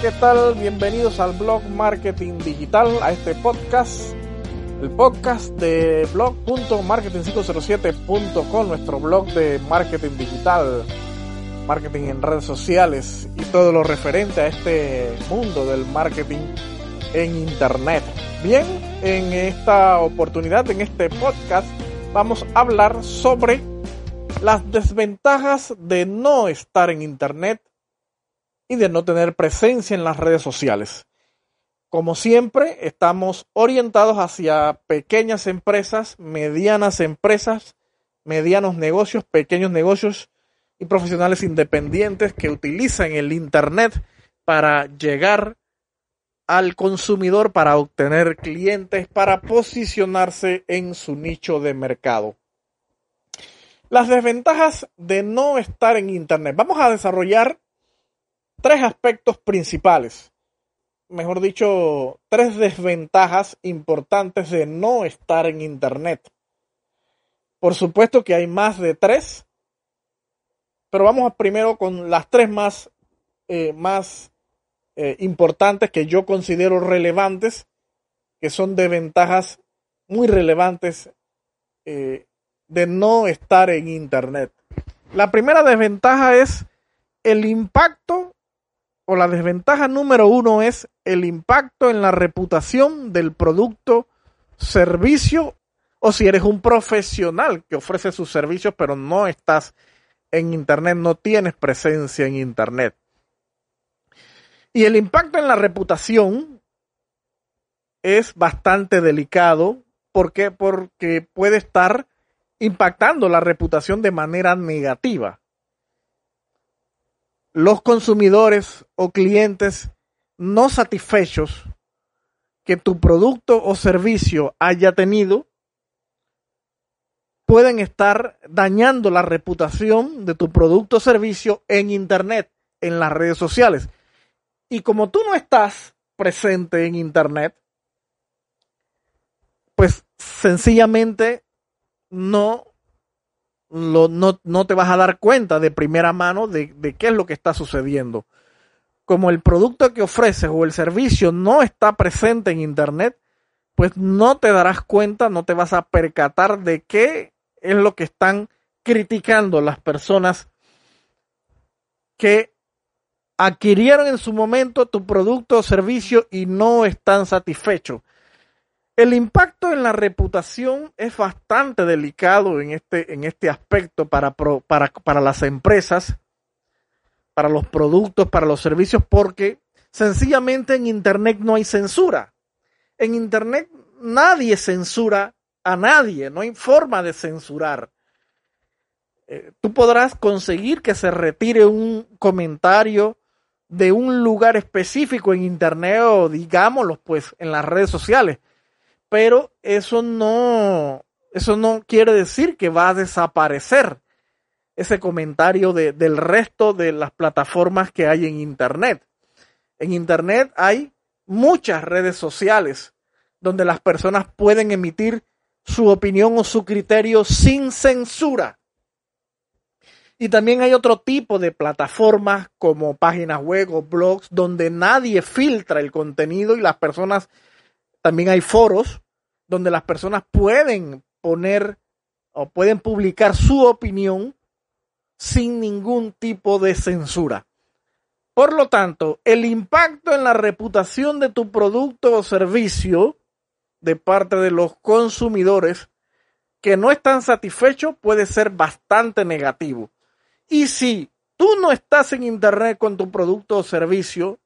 ¿qué tal? Bienvenidos al blog Marketing Digital, a este podcast, el podcast de blog.marketing507.com, nuestro blog de marketing digital, marketing en redes sociales y todo lo referente a este mundo del marketing en internet. Bien, en esta oportunidad, en este podcast, vamos a hablar sobre las desventajas de no estar en internet y de no tener presencia en las redes sociales. Como siempre, estamos orientados hacia pequeñas empresas, medianas empresas, medianos negocios, pequeños negocios y profesionales independientes que utilizan el Internet para llegar al consumidor, para obtener clientes, para posicionarse en su nicho de mercado. Las desventajas de no estar en Internet. Vamos a desarrollar tres aspectos principales, mejor dicho, tres desventajas importantes de no estar en Internet. Por supuesto que hay más de tres, pero vamos primero con las tres más, eh, más eh, importantes que yo considero relevantes, que son desventajas muy relevantes eh, de no estar en Internet. La primera desventaja es el impacto o la desventaja número uno es el impacto en la reputación del producto, servicio o si eres un profesional que ofrece sus servicios pero no estás en Internet, no tienes presencia en Internet. Y el impacto en la reputación es bastante delicado. ¿Por qué? Porque puede estar impactando la reputación de manera negativa los consumidores o clientes no satisfechos que tu producto o servicio haya tenido pueden estar dañando la reputación de tu producto o servicio en Internet, en las redes sociales. Y como tú no estás presente en Internet, pues sencillamente no no, te vas a dar cuenta de primera mano de, de qué es lo que está sucediendo. Como el producto que ofreces o el servicio no está presente en Internet, pues no te darás cuenta, no te vas a percatar de qué es lo que están criticando las personas que adquirieron en su momento tu producto o servicio y no están satisfechos. El impacto en la reputación es bastante delicado en este, en este aspecto para, para, para las empresas, para los productos, para los servicios, porque sencillamente en Internet no hay censura. En Internet nadie censura a nadie, no hay forma de censurar. Eh, tú podrás conseguir que se retire un comentario de un lugar específico en Internet o digámoslo pues en las redes sociales pero eso no, eso no quiere decir que va a desaparecer ese comentario del resto de las plataformas que hay en Internet. En Internet hay muchas redes sociales donde las personas pueden emitir su opinión o su criterio sin censura. Y también hay otro tipo de plataformas como páginas web o blogs donde nadie filtra el contenido y las personas también hay foros donde las personas pueden poner o pueden publicar su opinión sin ningún tipo de censura. Por lo tanto, el impacto en la reputación de tu producto o servicio de parte de los consumidores que no están satisfechos puede ser bastante negativo. Y si tú no estás en Internet con tu producto o servicio,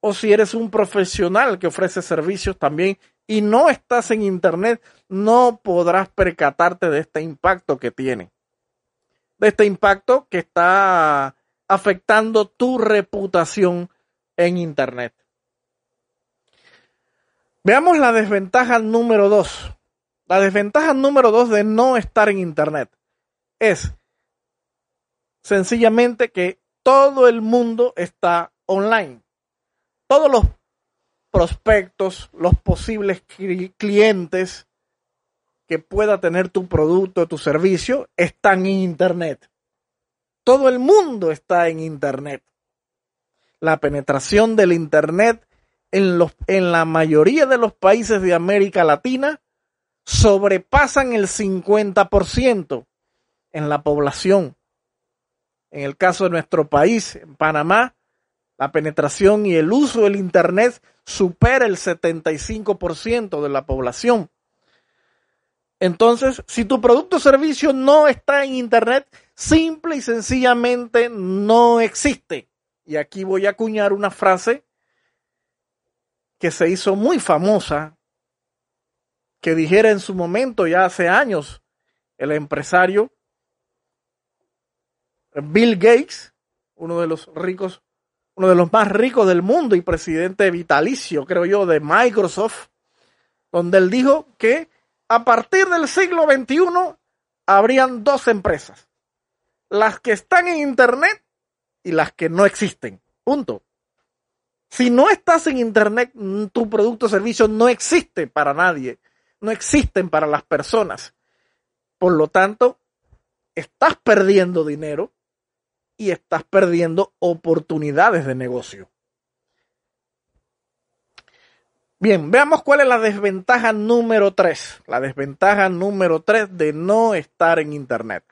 o si eres un profesional que ofrece servicios también y no estás en Internet, no podrás percatarte de este impacto que tiene. De este impacto que está afectando tu reputación en Internet. Veamos la desventaja número dos. La desventaja número dos de no estar en Internet es sencillamente que todo el mundo está online todos los prospectos, los posibles clientes que pueda tener tu producto, tu servicio, están en Internet. Todo el mundo está en Internet. la penetración del Internet en, los, en la mayoría de los países de América Latina sobrepasan el 50% en la población. En el caso de nuestro país, en Panamá, la penetración y el uso del Internet supera el 75% de la población. Entonces, si tu producto o servicio no está en Internet, simple y sencillamente no existe. Y aquí voy a acuñar una frase que se hizo muy famosa, que dijera en su momento, ya hace años, el empresario Bill Gates, uno de los ricos, uno de los más ricos del mundo y presidente vitalicio, creo yo, de Microsoft, donde él dijo que a partir del siglo XXI habrían dos empresas, las que están en Internet y las que no existen. Punto. Si no estás en Internet, tu producto o servicio no existe para nadie, no existen para las personas. Por lo tanto, estás perdiendo dinero y estás perdiendo oportunidades de negocio. Bien, veamos cuál es la desventaja número 3. La desventaja número 3 de no estar en Internet.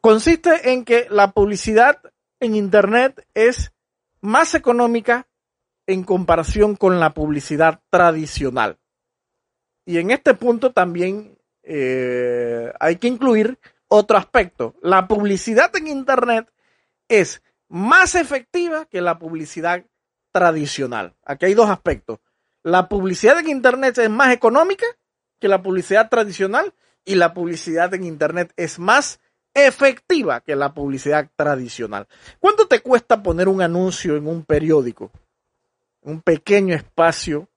Consiste en que la publicidad en Internet es más económica en comparación con la publicidad tradicional. Y en este punto también eh, hay que incluir otro aspecto. La publicidad en Internet es más efectiva que la publicidad tradicional. Aquí hay dos aspectos. La publicidad en Internet es más económica que la publicidad tradicional y la publicidad en Internet es más efectiva que la publicidad tradicional. ¿Cuánto te cuesta poner un anuncio en un periódico? Un pequeño espacio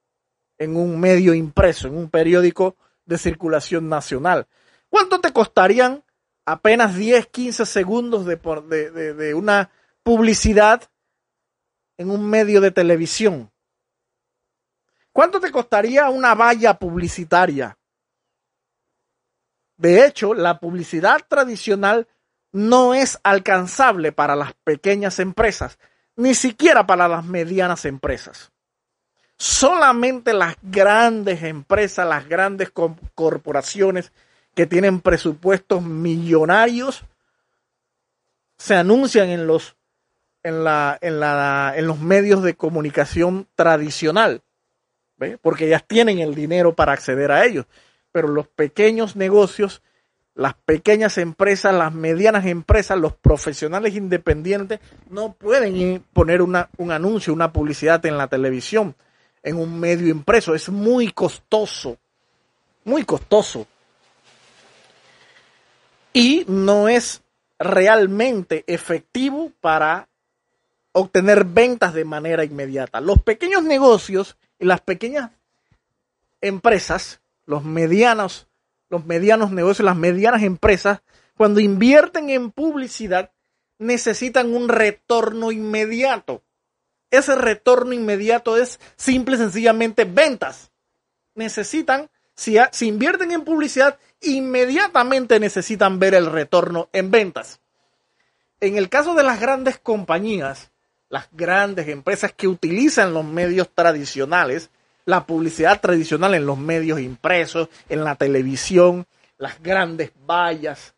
en un medio impreso, en un periódico de circulación nacional. ¿Cuánto te costarían apenas 10, 15 segundos de, de, de una publicidad en un medio de televisión? ¿Cuánto te costaría una valla publicitaria? De hecho, la publicidad tradicional no es alcanzable para las pequeñas empresas, ni siquiera para las medianas empresas. Solamente las grandes empresas, las grandes corporaciones que tienen presupuestos millonarios se anuncian en los, en la, en la, en los medios de comunicación tradicional, porque ellas tienen el dinero para acceder a ellos. Pero los pequeños negocios, las pequeñas empresas, las medianas empresas, los profesionales independientes no pueden poner una, un anuncio, una publicidad en la televisión en un medio impreso. Es muy costoso, muy costoso. Y no es realmente efectivo para obtener ventas de manera inmediata. Los pequeños negocios y las pequeñas empresas, los medianos, los medianos negocios, las medianas empresas, cuando invierten en publicidad, necesitan un retorno inmediato ese retorno inmediato es simple y sencillamente ventas. Necesitan, si, invierten en publicidad, inmediatamente necesitan ver el retorno en ventas. En el caso de las grandes compañías, las grandes empresas que utilizan los medios tradicionales, la publicidad tradicional en los medios impresos, en la televisión, las grandes vallas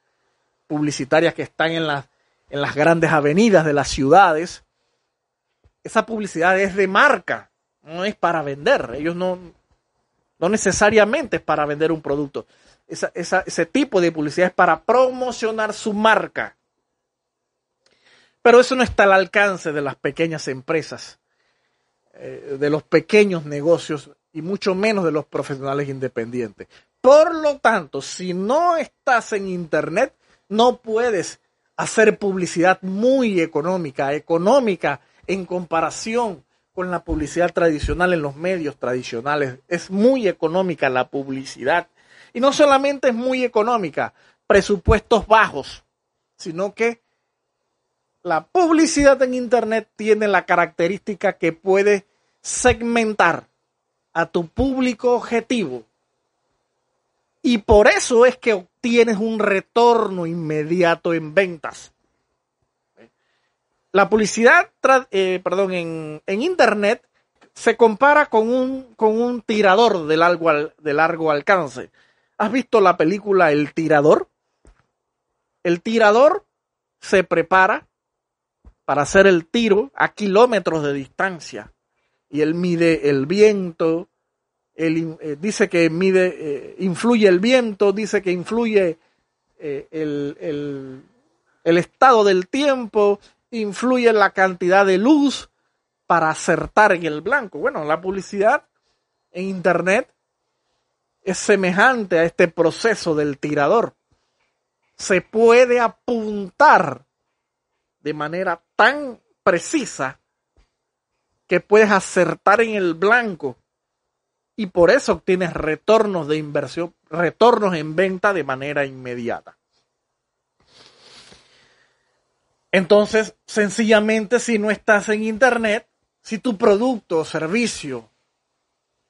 publicitarias que están en las, en las grandes avenidas de las ciudades, esa publicidad es de marca, no es para vender. Ellos no, no necesariamente es para vender un producto. ese tipo de publicidad es para promocionar su marca. Pero eso no está al alcance de las pequeñas empresas, eh, de los pequeños negocios y mucho menos de los profesionales independientes. Por lo tanto, si no estás en Internet, no puedes hacer publicidad muy económica, económica en comparación con la publicidad tradicional en los medios tradicionales. Es muy económica la publicidad. Y no solamente es muy económica, presupuestos bajos, sino que la publicidad en Internet tiene la característica que puede segmentar a tu público objetivo. Y por eso es que obtienes un retorno inmediato en ventas. La publicidad, eh, perdón, en, en, Internet se compara con un, con un tirador de largo, de largo alcance. ¿Has visto la película El tirador? El tirador se prepara para hacer el tiro a kilómetros de distancia y él mide el viento, él eh, dice que mide, eh, influye el viento, dice que influye el, el, el estado del tiempo, influye la cantidad de luz para acertar en el blanco. Bueno, la publicidad en Internet es semejante a este proceso del tirador. Se puede apuntar de manera tan precisa que puedes acertar en el blanco y por eso obtienes retornos de inversión, retornos en venta de manera inmediata. Entonces, sencillamente, si no estás en Internet, si tu producto o servicio,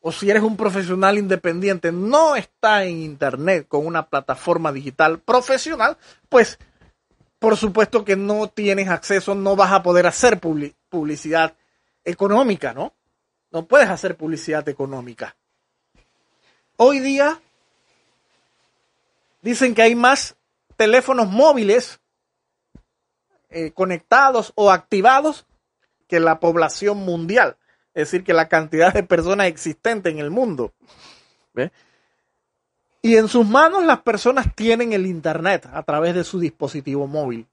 o si eres un profesional independiente, no está en Internet con una plataforma digital profesional, pues por supuesto que no tienes acceso, no vas a poder hacer publicidad económica, ¿no? No puedes hacer publicidad económica. Hoy día dicen que hay más teléfonos móviles eh, conectados o activados que la población mundial. Es decir, que la cantidad de personas existentes en el mundo. Y en sus manos las personas tienen el Internet a través de su dispositivo móvil.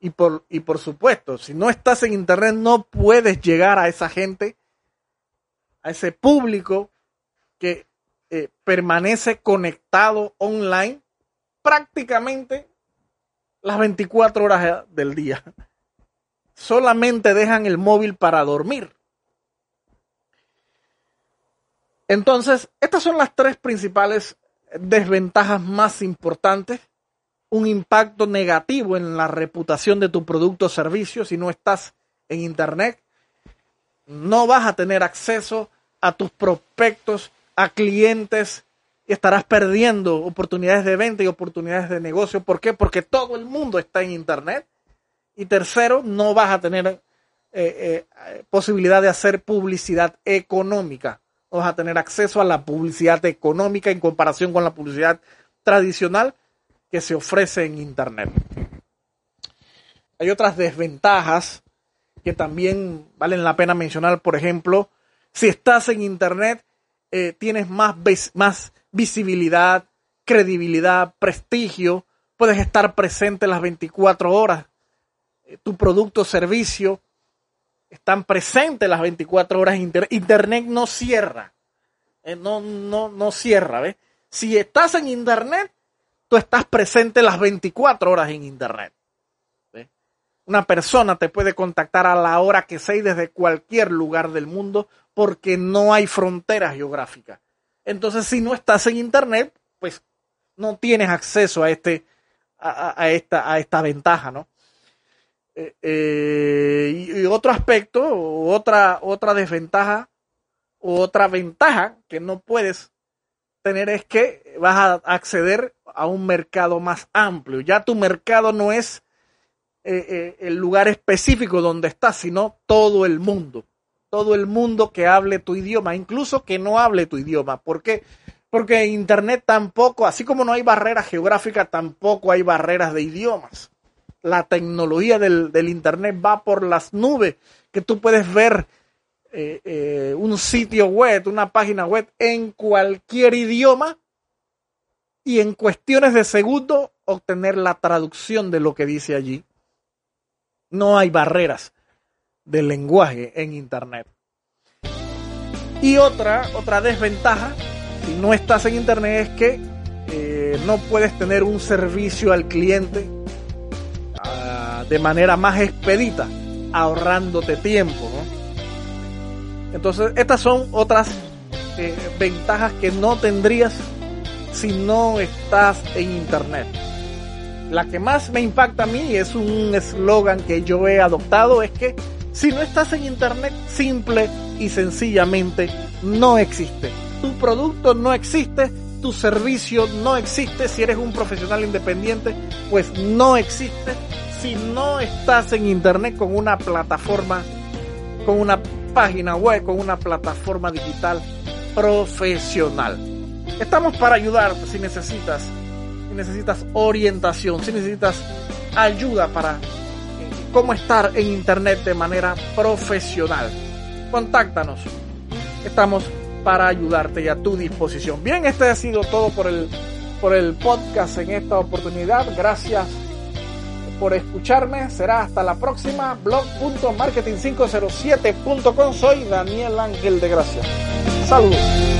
Y por, y por supuesto, si no estás en Internet no puedes llegar a esa gente, a ese público que eh, permanece conectado online prácticamente las 24 horas del día. Solamente dejan el móvil para dormir. Entonces, estas son las tres principales desventajas más importantes. Un impacto negativo en la reputación de tu producto o servicio si no estás en Internet. No vas a tener acceso a tus prospectos, a clientes estarás perdiendo oportunidades de venta y oportunidades de negocio. ¿Por qué? Porque todo el mundo está en Internet. Y tercero, no vas a tener eh, eh, posibilidad de hacer publicidad económica. No vas a tener acceso a la publicidad económica en comparación con la publicidad tradicional que se ofrece en Internet. Hay otras desventajas que también valen la pena mencionar. Por ejemplo, si estás en Internet, eh, tienes más, más visibilidad, credibilidad, prestigio, puedes estar presente las 24 horas. Eh, tu producto o servicio están presentes las 24 horas. Internet no cierra. Eh, no, no, no cierra. ¿ves? Si estás en Internet, tú estás presente las 24 horas en Internet. Una persona te puede contactar a la hora que sea y desde cualquier lugar del mundo porque no hay fronteras geográficas. Entonces, si no estás en Internet, pues no tienes acceso a, este, a, esta, a esta ventaja, ¿no? Eh, eh, y, otro aspecto, otra, otra desventaja, otra ventaja que no puedes tener es que vas a acceder a un mercado más amplio. Ya tu mercado no es eh, el lugar específico donde estás, sino todo el mundo todo el mundo que hable tu idioma, incluso que no hable tu idioma. ¿Por qué? Porque Internet tampoco, así como no hay barreras geográficas, tampoco hay barreras de idiomas. La tecnología del, Internet va por las nubes, que tú puedes ver eh, eh, un sitio web, una página web en cualquier idioma y en cuestiones de segundo obtener la traducción de lo que dice allí. No hay barreras del lenguaje en Internet. Y otra, otra desventaja, si no estás en Internet, es que eh, no puedes tener un servicio al cliente ah, de manera más expedita, ahorrándote tiempo. Entonces, estas son otras eh, ventajas que no tendrías si no estás en Internet. La que más me impacta a mí es un eslogan que yo he adoptado, es que si no estás en Internet, simple y sencillamente no existe. Tu producto no existe, tu servicio no existe. Si eres un profesional independiente, pues no existe si no estás en internet con una plataforma, con una página web, con una plataforma digital profesional. Estamos para ayudarte si necesitas, si necesitas orientación, si necesitas ayuda para cómo estar en internet de manera profesional. Contáctanos. Estamos para ayudarte y a tu disposición. Bien, este ha sido todo por el, por el podcast en esta oportunidad. Gracias por escucharme. Será hasta la próxima. Blog.marketing507.com. Soy Daniel Ángel de Gracia. Saludos.